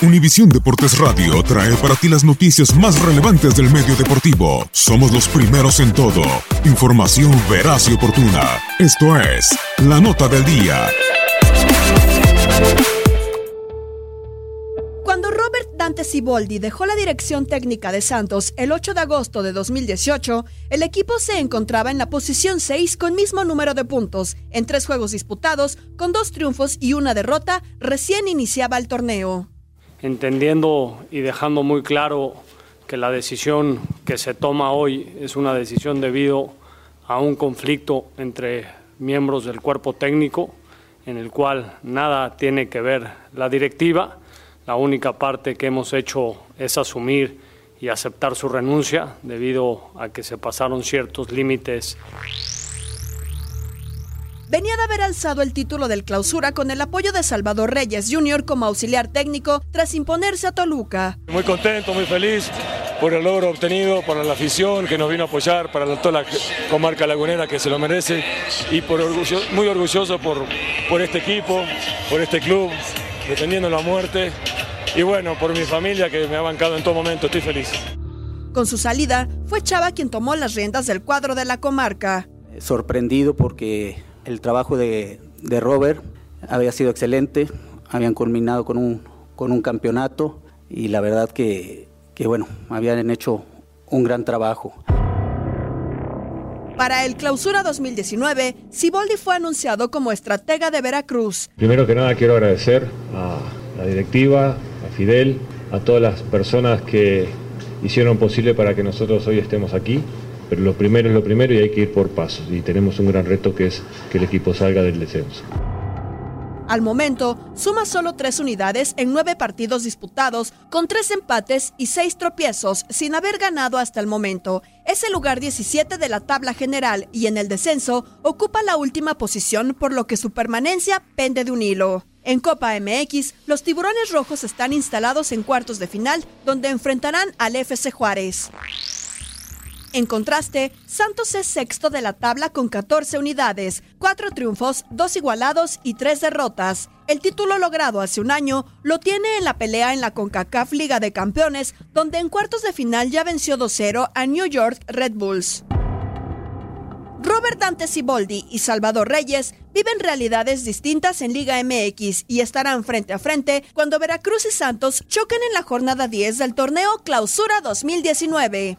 Univisión Deportes Radio trae para ti las noticias más relevantes del medio deportivo. Somos los primeros en todo. Información veraz y oportuna. Esto es La Nota del Día. Cuando Robert Dante Siboldi dejó la dirección técnica de Santos el 8 de agosto de 2018, el equipo se encontraba en la posición 6 con mismo número de puntos, en tres juegos disputados, con dos triunfos y una derrota, recién iniciaba el torneo entendiendo y dejando muy claro que la decisión que se toma hoy es una decisión debido a un conflicto entre miembros del cuerpo técnico en el cual nada tiene que ver la directiva. La única parte que hemos hecho es asumir y aceptar su renuncia debido a que se pasaron ciertos límites venía de haber alzado el título del clausura con el apoyo de Salvador Reyes Jr. como auxiliar técnico tras imponerse a Toluca. Muy contento, muy feliz por el logro obtenido, por la afición que nos vino a apoyar, para toda la comarca lagunera que se lo merece y por orgullo, muy orgulloso por, por este equipo, por este club, defendiendo la muerte y bueno, por mi familia que me ha bancado en todo momento, estoy feliz. Con su salida, fue Chava quien tomó las riendas del cuadro de la comarca. Sorprendido porque el trabajo de, Robert había sido excelente, habían culminado con un, con un campeonato y la verdad que, que, bueno, habían hecho un gran trabajo. Para el Clausura 2019, Siboldi fue anunciado como estratega de Veracruz. Primero que nada quiero agradecer a la directiva, a Fidel, a todas las personas que hicieron posible para que nosotros hoy estemos aquí pero lo primero es lo primero y hay que ir por pasos. Y tenemos un gran reto que es que el equipo salga del descenso. Al momento, suma solo tres unidades en nueve partidos disputados, con tres empates y seis tropiezos, sin haber ganado hasta el momento. Es el lugar 17 de la tabla general y en el descenso ocupa la última posición, por lo que su permanencia pende de un hilo. En Copa MX, los tiburones rojos están instalados en cuartos de final, donde enfrentarán al FC Juárez. En contraste, Santos es sexto de la tabla con 14 unidades, 4 triunfos, 2 igualados y 3 derrotas. El título logrado hace un año lo tiene en la pelea en la CONCACAF Liga de Campeones, donde en cuartos de final ya venció 2-0 a New York Red Bulls. Robert Dante Siboldi y Salvador Reyes viven realidades distintas en Liga MX y estarán frente a frente cuando Veracruz y Santos choquen en la jornada 10 del torneo Clausura 2019.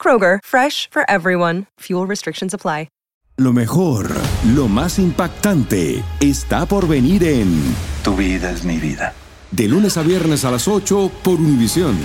Kroger, fresh for everyone. Fuel restrictions apply. Lo mejor, lo más impactante, está por venir en Tu vida es mi vida. De lunes a viernes a las 8 por Univisión.